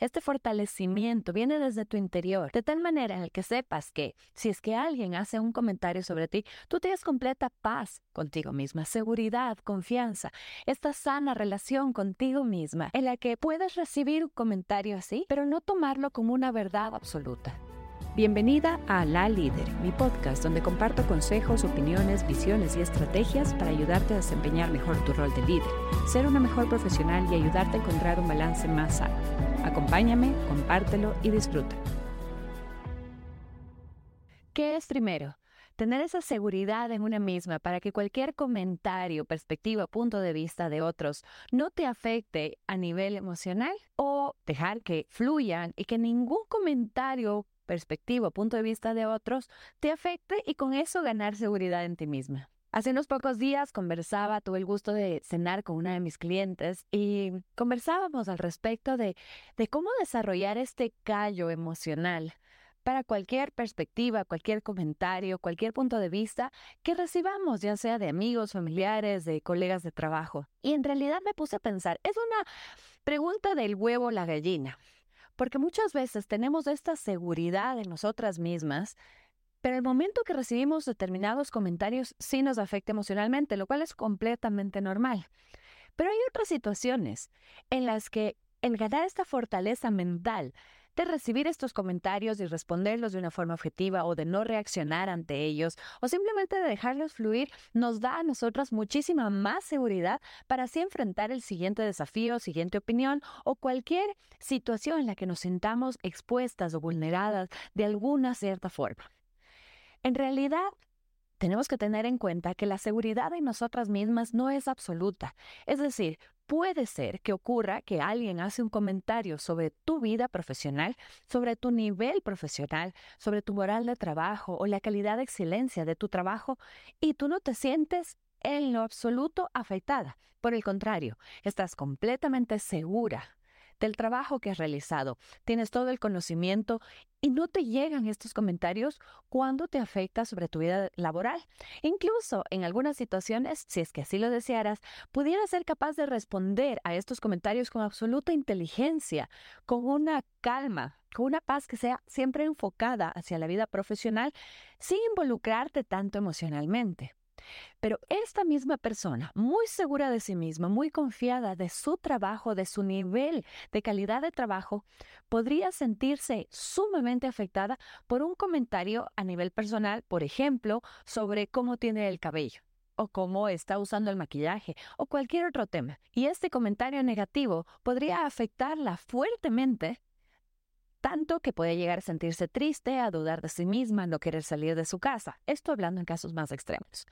Este fortalecimiento viene desde tu interior, de tal manera en el que sepas que si es que alguien hace un comentario sobre ti, tú tienes completa paz contigo misma, seguridad, confianza, esta sana relación contigo misma en la que puedes recibir un comentario así, pero no tomarlo como una verdad absoluta. Bienvenida a La Líder, mi podcast donde comparto consejos, opiniones, visiones y estrategias para ayudarte a desempeñar mejor tu rol de líder, ser una mejor profesional y ayudarte a encontrar un balance más sano. Acompáñame, compártelo y disfruta. ¿Qué es primero? Tener esa seguridad en una misma para que cualquier comentario, perspectiva, punto de vista de otros no te afecte a nivel emocional o dejar que fluyan y que ningún comentario perspectiva, punto de vista de otros, te afecte y con eso ganar seguridad en ti misma. Hace unos pocos días conversaba, tuve el gusto de cenar con una de mis clientes y conversábamos al respecto de, de cómo desarrollar este callo emocional para cualquier perspectiva, cualquier comentario, cualquier punto de vista que recibamos, ya sea de amigos, familiares, de colegas de trabajo. Y en realidad me puse a pensar, es una pregunta del huevo la gallina. Porque muchas veces tenemos esta seguridad en nosotras mismas, pero el momento que recibimos determinados comentarios sí nos afecta emocionalmente, lo cual es completamente normal. Pero hay otras situaciones en las que el ganar esta fortaleza mental de recibir estos comentarios y responderlos de una forma objetiva o de no reaccionar ante ellos o simplemente de dejarlos fluir, nos da a nosotras muchísima más seguridad para así enfrentar el siguiente desafío, siguiente opinión o cualquier situación en la que nos sintamos expuestas o vulneradas de alguna cierta forma. En realidad, tenemos que tener en cuenta que la seguridad en nosotras mismas no es absoluta. Es decir, puede ser que ocurra que alguien hace un comentario sobre tu vida profesional, sobre tu nivel profesional, sobre tu moral de trabajo o la calidad de excelencia de tu trabajo y tú no te sientes en lo absoluto afectada. Por el contrario, estás completamente segura del trabajo que has realizado. Tienes todo el conocimiento y no te llegan estos comentarios cuando te afecta sobre tu vida laboral. Incluso en algunas situaciones, si es que así lo desearas, pudieras ser capaz de responder a estos comentarios con absoluta inteligencia, con una calma, con una paz que sea siempre enfocada hacia la vida profesional, sin involucrarte tanto emocionalmente. Pero esta misma persona, muy segura de sí misma, muy confiada de su trabajo, de su nivel de calidad de trabajo, podría sentirse sumamente afectada por un comentario a nivel personal, por ejemplo, sobre cómo tiene el cabello o cómo está usando el maquillaje o cualquier otro tema. Y este comentario negativo podría afectarla fuertemente tanto que puede llegar a sentirse triste, a dudar de sí misma, no querer salir de su casa. Esto hablando en casos más extremos.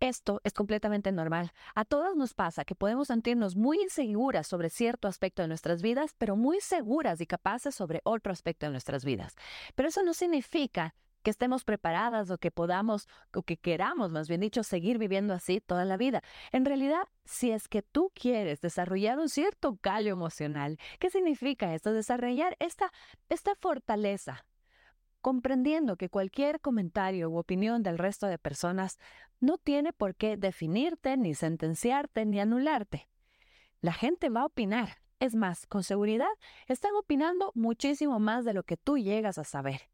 Esto es completamente normal. A todas nos pasa que podemos sentirnos muy inseguras sobre cierto aspecto de nuestras vidas, pero muy seguras y capaces sobre otro aspecto de nuestras vidas. Pero eso no significa estemos preparadas o que podamos, o que queramos, más bien dicho, seguir viviendo así toda la vida. En realidad, si es que tú quieres desarrollar un cierto callo emocional, ¿qué significa esto? Desarrollar esta, esta fortaleza comprendiendo que cualquier comentario u opinión del resto de personas no tiene por qué definirte, ni sentenciarte, ni anularte. La gente va a opinar. Es más, con seguridad, están opinando muchísimo más de lo que tú llegas a saber.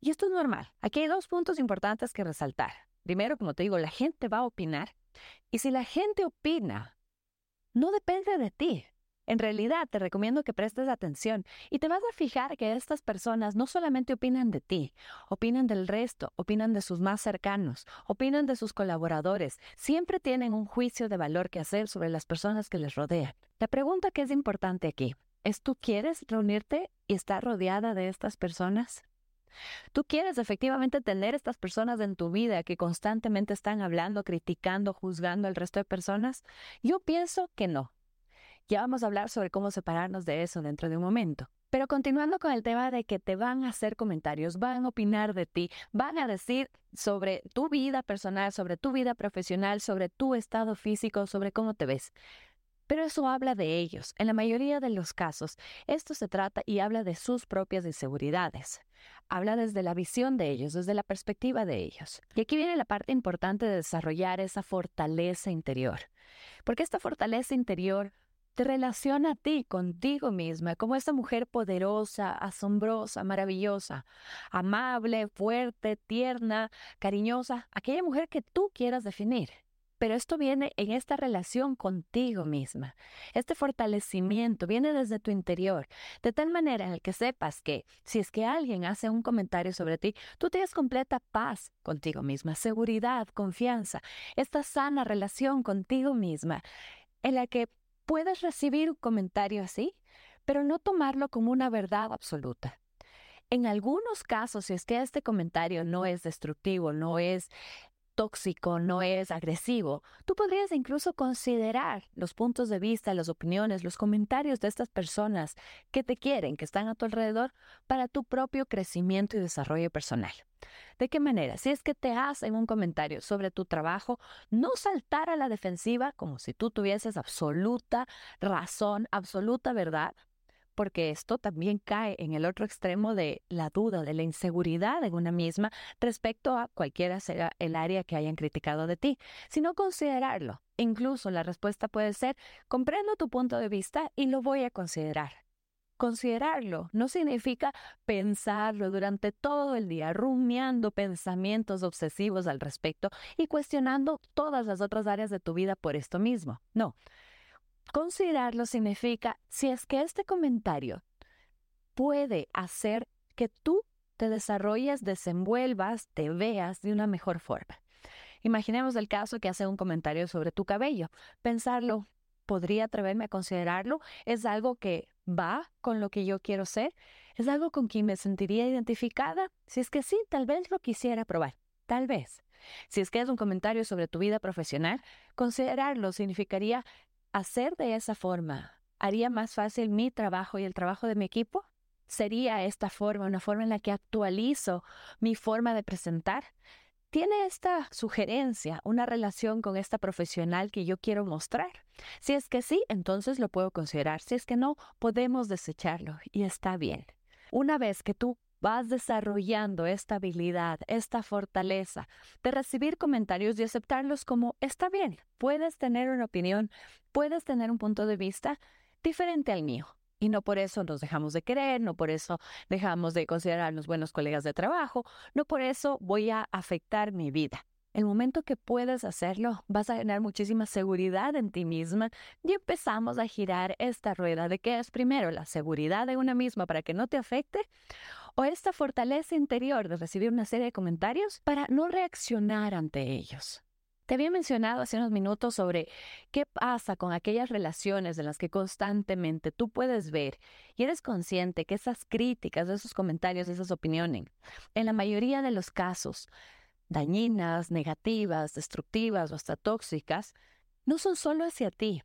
Y esto es normal. Aquí hay dos puntos importantes que resaltar. Primero, como te digo, la gente va a opinar. Y si la gente opina, no depende de ti. En realidad, te recomiendo que prestes atención y te vas a fijar que estas personas no solamente opinan de ti, opinan del resto, opinan de sus más cercanos, opinan de sus colaboradores, siempre tienen un juicio de valor que hacer sobre las personas que les rodean. La pregunta que es importante aquí es, ¿tú quieres reunirte y estar rodeada de estas personas? ¿Tú quieres efectivamente tener estas personas en tu vida que constantemente están hablando, criticando, juzgando al resto de personas? Yo pienso que no. Ya vamos a hablar sobre cómo separarnos de eso dentro de un momento. Pero continuando con el tema de que te van a hacer comentarios, van a opinar de ti, van a decir sobre tu vida personal, sobre tu vida profesional, sobre tu estado físico, sobre cómo te ves. Pero eso habla de ellos. En la mayoría de los casos, esto se trata y habla de sus propias inseguridades. Habla desde la visión de ellos, desde la perspectiva de ellos. Y aquí viene la parte importante de desarrollar esa fortaleza interior. Porque esta fortaleza interior te relaciona a ti, contigo misma, como esta mujer poderosa, asombrosa, maravillosa, amable, fuerte, tierna, cariñosa, aquella mujer que tú quieras definir. Pero esto viene en esta relación contigo misma. Este fortalecimiento viene desde tu interior, de tal manera en el que sepas que si es que alguien hace un comentario sobre ti, tú tienes completa paz contigo misma, seguridad, confianza, esta sana relación contigo misma, en la que puedes recibir un comentario así, pero no tomarlo como una verdad absoluta. En algunos casos, si es que este comentario no es destructivo, no es tóxico, no es agresivo, tú podrías incluso considerar los puntos de vista, las opiniones, los comentarios de estas personas que te quieren, que están a tu alrededor, para tu propio crecimiento y desarrollo personal. ¿De qué manera? Si es que te hacen un comentario sobre tu trabajo, no saltar a la defensiva como si tú tuvieses absoluta razón, absoluta verdad, porque esto también cae en el otro extremo de la duda, de la inseguridad en una misma respecto a cualquiera sea el área que hayan criticado de ti, sino considerarlo. Incluso la respuesta puede ser, comprendo tu punto de vista y lo voy a considerar. Considerarlo no significa pensarlo durante todo el día, rumiando pensamientos obsesivos al respecto y cuestionando todas las otras áreas de tu vida por esto mismo. No. Considerarlo significa si es que este comentario puede hacer que tú te desarrolles, desenvuelvas, te veas de una mejor forma. Imaginemos el caso que hace un comentario sobre tu cabello. Pensarlo, ¿podría atreverme a considerarlo? ¿Es algo que va con lo que yo quiero ser? ¿Es algo con quien me sentiría identificada? Si es que sí, tal vez lo quisiera probar. Tal vez. Si es que es un comentario sobre tu vida profesional, considerarlo significaría hacer de esa forma. ¿Haría más fácil mi trabajo y el trabajo de mi equipo? ¿Sería esta forma una forma en la que actualizo mi forma de presentar? ¿Tiene esta sugerencia una relación con esta profesional que yo quiero mostrar? Si es que sí, entonces lo puedo considerar. Si es que no, podemos desecharlo y está bien. Una vez que tú vas desarrollando esta habilidad, esta fortaleza de recibir comentarios y aceptarlos como está bien, puedes tener una opinión, puedes tener un punto de vista diferente al mío. Y no por eso nos dejamos de querer, no por eso dejamos de considerarnos buenos colegas de trabajo, no por eso voy a afectar mi vida. El momento que puedes hacerlo, vas a ganar muchísima seguridad en ti misma y empezamos a girar esta rueda de que es primero la seguridad de una misma para que no te afecte o esta fortaleza interior de recibir una serie de comentarios para no reaccionar ante ellos. Te había mencionado hace unos minutos sobre qué pasa con aquellas relaciones en las que constantemente tú puedes ver y eres consciente que esas críticas, esos comentarios, esas opiniones, en la mayoría de los casos, dañinas, negativas, destructivas o hasta tóxicas, no son solo hacia ti,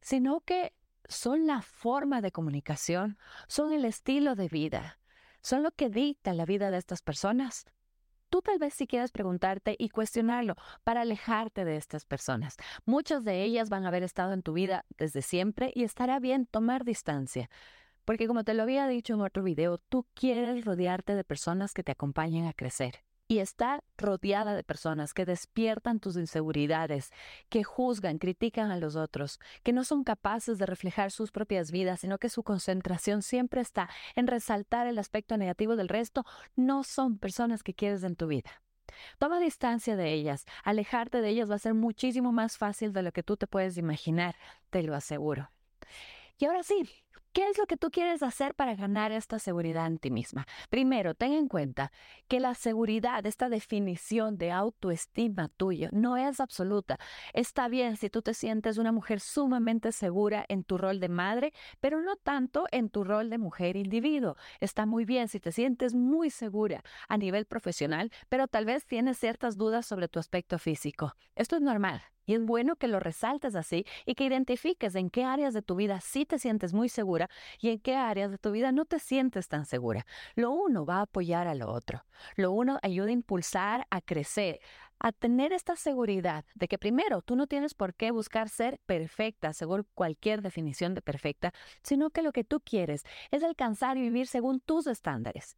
sino que son la forma de comunicación, son el estilo de vida, son lo que dicta la vida de estas personas tú tal vez si quieras preguntarte y cuestionarlo para alejarte de estas personas. Muchas de ellas van a haber estado en tu vida desde siempre y estará bien tomar distancia. Porque como te lo había dicho en otro video, tú quieres rodearte de personas que te acompañen a crecer y estar rodeada de personas que despiertan tus inseguridades, que juzgan, critican a los otros, que no son capaces de reflejar sus propias vidas, sino que su concentración siempre está en resaltar el aspecto negativo del resto, no son personas que quieres en tu vida. Toma distancia de ellas. Alejarte de ellas va a ser muchísimo más fácil de lo que tú te puedes imaginar, te lo aseguro. Y ahora sí, ¿Qué es lo que tú quieres hacer para ganar esta seguridad en ti misma? Primero, ten en cuenta que la seguridad, esta definición de autoestima tuya, no es absoluta. Está bien si tú te sientes una mujer sumamente segura en tu rol de madre, pero no tanto en tu rol de mujer individuo. Está muy bien si te sientes muy segura a nivel profesional, pero tal vez tienes ciertas dudas sobre tu aspecto físico. Esto es normal. Y es bueno que lo resaltes así y que identifiques en qué áreas de tu vida sí te sientes muy segura y en qué áreas de tu vida no te sientes tan segura. Lo uno va a apoyar a lo otro. Lo uno ayuda a impulsar, a crecer, a tener esta seguridad de que primero tú no tienes por qué buscar ser perfecta según cualquier definición de perfecta, sino que lo que tú quieres es alcanzar y vivir según tus estándares.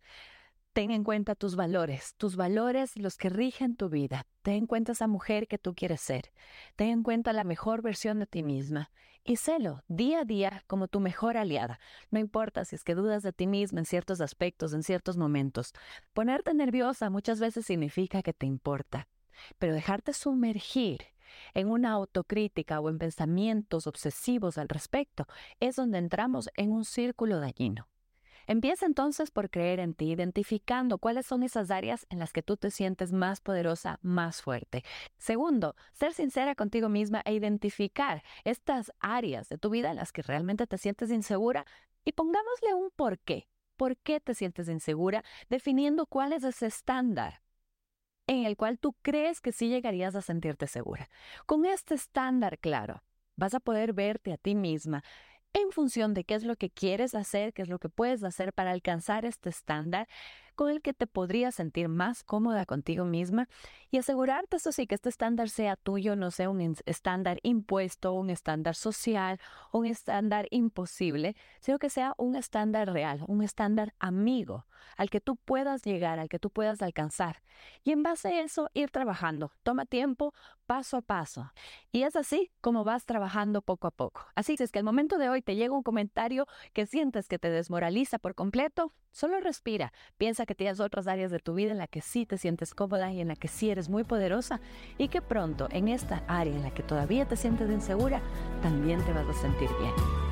Ten en cuenta tus valores, tus valores los que rigen tu vida. Ten en cuenta esa mujer que tú quieres ser. Ten en cuenta la mejor versión de ti misma y sélo día a día como tu mejor aliada. No importa si es que dudas de ti misma en ciertos aspectos, en ciertos momentos. Ponerte nerviosa muchas veces significa que te importa, pero dejarte sumergir en una autocrítica o en pensamientos obsesivos al respecto es donde entramos en un círculo dañino. Empieza entonces por creer en ti, identificando cuáles son esas áreas en las que tú te sientes más poderosa, más fuerte. Segundo, ser sincera contigo misma e identificar estas áreas de tu vida en las que realmente te sientes insegura y pongámosle un por qué. ¿Por qué te sientes insegura? Definiendo cuál es ese estándar en el cual tú crees que sí llegarías a sentirte segura. Con este estándar claro, vas a poder verte a ti misma en función de qué es lo que quieres hacer, qué es lo que puedes hacer para alcanzar este estándar con el que te podrías sentir más cómoda contigo misma y asegurarte, eso sí, que este estándar sea tuyo, no sea un estándar impuesto, un estándar social, un estándar imposible, sino que sea un estándar real, un estándar amigo al que tú puedas llegar, al que tú puedas alcanzar. Y en base a eso, ir trabajando. Toma tiempo, paso a paso. Y es así como vas trabajando poco a poco. Así es que al momento de hoy te llega un comentario que sientes que te desmoraliza por completo, solo respira. Piensa que tienes otras áreas de tu vida en la que sí te sientes cómoda y en la que sí eres muy poderosa y que pronto en esta área en la que todavía te sientes insegura, también te vas a sentir bien.